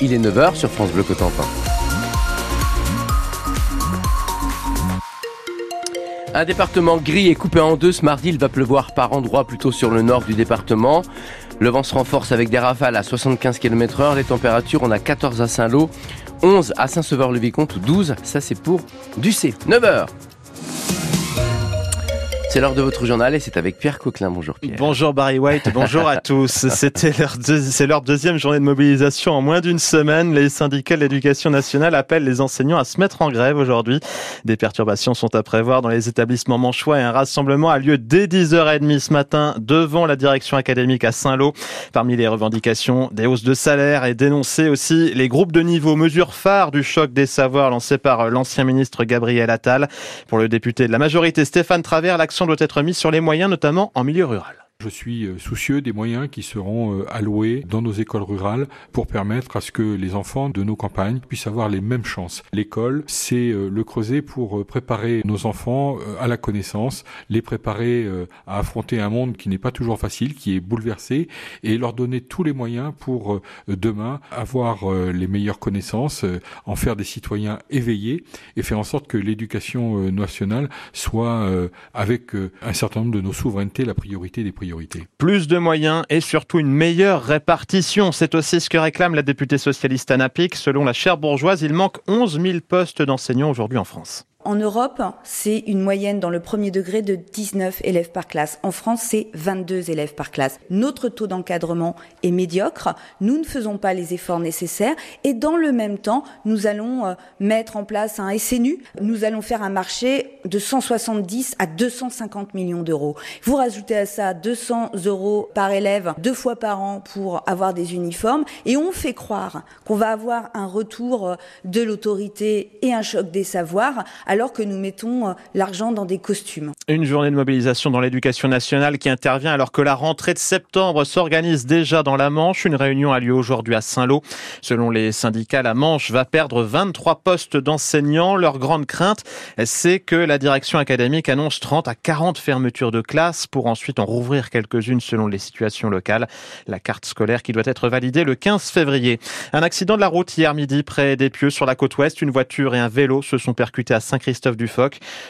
Il est 9h sur France Bleu Cotentin. Un département gris et coupé en deux ce mardi, il va pleuvoir par endroits plutôt sur le nord du département. Le vent se renforce avec des rafales à 75 km heure. Les températures, on a 14 à Saint-Lô, 11 à Saint-Sauveur-le-Vicomte, 12, ça c'est pour C. 9h c'est l'heure de votre journal et c'est avec Pierre Coquelin. Bonjour Pierre. Bonjour Barry White, bonjour à tous. C'était leur, c'est leur deuxième journée de mobilisation en moins d'une semaine. Les syndicats de l'éducation nationale appellent les enseignants à se mettre en grève aujourd'hui. Des perturbations sont à prévoir dans les établissements manchois et un rassemblement a lieu dès 10h30 ce matin devant la direction académique à Saint-Lô. Parmi les revendications, des hausses de salaire et dénoncer aussi les groupes de niveau, mesure phare du choc des savoirs lancé par l'ancien ministre Gabriel Attal. Pour le député de la majorité Stéphane Travers, l'action doit être mise sur les moyens, notamment en milieu rural. Je suis euh, soucieux des moyens qui seront euh, alloués dans nos écoles rurales pour permettre à ce que les enfants de nos campagnes puissent avoir les mêmes chances. L'école, c'est euh, le creuset pour préparer nos enfants à la connaissance, les préparer à affronter un monde qui n'est pas toujours facile, qui est bouleversé, et leur donner tous les moyens pour demain avoir les meilleures connaissances, en faire des citoyens éveillés et faire en sorte que l'éducation nationale soit, avec un certain nombre de nos souverainetés, la priorité des priorités. Plus de moyens et surtout une meilleure répartition. C'est aussi ce que réclame la députée socialiste Anna Pic. Selon la chaire bourgeoise, il manque 11 000 postes d'enseignants aujourd'hui en France. En Europe, c'est une moyenne dans le premier degré de 19 élèves par classe. En France, c'est 22 élèves par classe. Notre taux d'encadrement est médiocre. Nous ne faisons pas les efforts nécessaires. Et dans le même temps, nous allons euh, mettre en place un SNU. Nous allons faire un marché de 170 à 250 millions d'euros. Vous rajoutez à ça 200 euros par élève deux fois par an pour avoir des uniformes. Et on fait croire qu'on va avoir un retour euh, de l'autorité et un choc des savoirs alors que nous mettons euh, l'argent dans des costumes. Une journée de mobilisation dans l'éducation nationale qui intervient alors que la rentrée de septembre s'organise déjà dans la Manche. Une réunion a lieu aujourd'hui à Saint-Lô. Selon les syndicats, la Manche va perdre 23 postes d'enseignants. Leur grande crainte, c'est que la direction académique annonce 30 à 40 fermetures de classes pour ensuite en rouvrir quelques-unes selon les situations locales. La carte scolaire qui doit être validée le 15 février. Un accident de la route hier midi près d'Epieux sur la côte ouest. Une voiture et un vélo se sont percutés à saint christophe du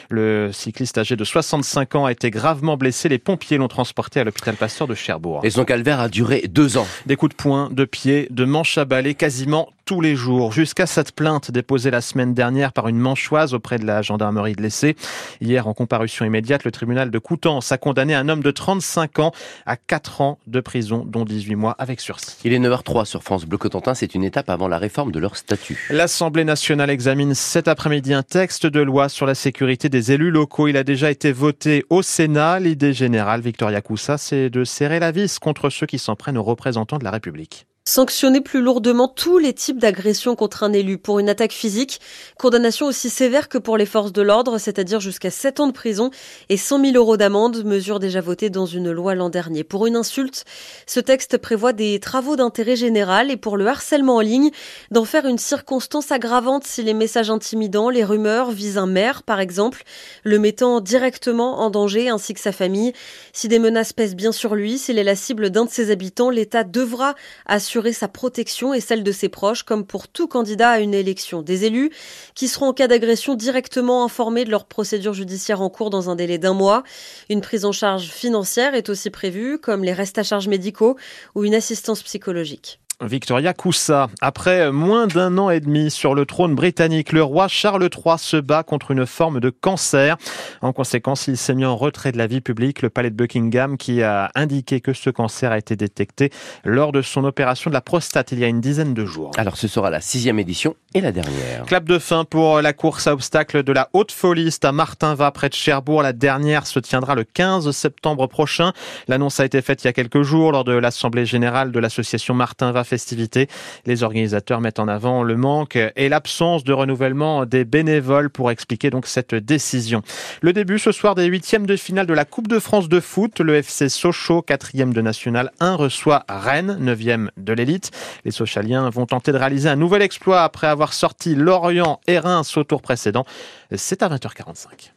Le cycliste âgé de 65 ans a été gravement blessé. Les pompiers l'ont transporté à l'hôpital Pasteur de Cherbourg. Et son calvaire a duré deux ans. Des coups de poing, de pied, de manches à balai quasiment tous les jours, jusqu'à cette plainte déposée la semaine dernière par une manchoise auprès de la gendarmerie de l'Essai. Hier, en comparution immédiate, le tribunal de Coutances a condamné un homme de 35 ans à 4 ans de prison, dont 18 mois avec sursis. Il est 9h03 sur France Bleu Cotentin. C'est une étape avant la réforme de leur statut. L'Assemblée nationale examine cet après-midi un texte de loi sur la sécurité des élus locaux. Il a déjà été voté au Sénat. L'idée générale, Victoria Coussa, c'est de serrer la vis contre ceux qui s'en prennent aux représentants de la République. Sanctionner plus lourdement tous les types d'agressions contre un élu pour une attaque physique, condamnation aussi sévère que pour les forces de l'ordre, c'est-à-dire jusqu'à 7 ans de prison et 100 000 euros d'amende, mesure déjà votée dans une loi l'an dernier. Pour une insulte, ce texte prévoit des travaux d'intérêt général et pour le harcèlement en ligne, d'en faire une circonstance aggravante si les messages intimidants, les rumeurs visent un maire, par exemple, le mettant directement en danger ainsi que sa famille. Si des menaces pèsent bien sur lui, s'il est la cible d'un de ses habitants, l'État devra assurer assurer sa protection et celle de ses proches, comme pour tout candidat à une élection. Des élus qui seront en cas d'agression directement informés de leur procédure judiciaire en cours dans un délai d'un mois. Une prise en charge financière est aussi prévue, comme les restes à charge médicaux ou une assistance psychologique. Victoria Coussa. Après moins d'un an et demi sur le trône britannique, le roi Charles III se bat contre une forme de cancer. En conséquence, il s'est mis en retrait de la vie publique. Le palais de Buckingham qui a indiqué que ce cancer a été détecté lors de son opération de la prostate il y a une dizaine de jours. Alors ce sera la sixième édition et la dernière. Clap de fin pour la course à obstacles de la Haute Foliste à Martinva près de Cherbourg. La dernière se tiendra le 15 septembre prochain. L'annonce a été faite il y a quelques jours lors de l'Assemblée générale de l'association Martinva festivités. Les organisateurs mettent en avant le manque et l'absence de renouvellement des bénévoles pour expliquer donc cette décision. Le début ce soir des huitièmes de finale de la Coupe de France de foot. Le FC Sochaux, quatrième de National 1, reçoit Rennes, neuvième de l'élite. Les Sochaliens vont tenter de réaliser un nouvel exploit après avoir sorti Lorient et Reims au tour précédent. C'est à 20h45.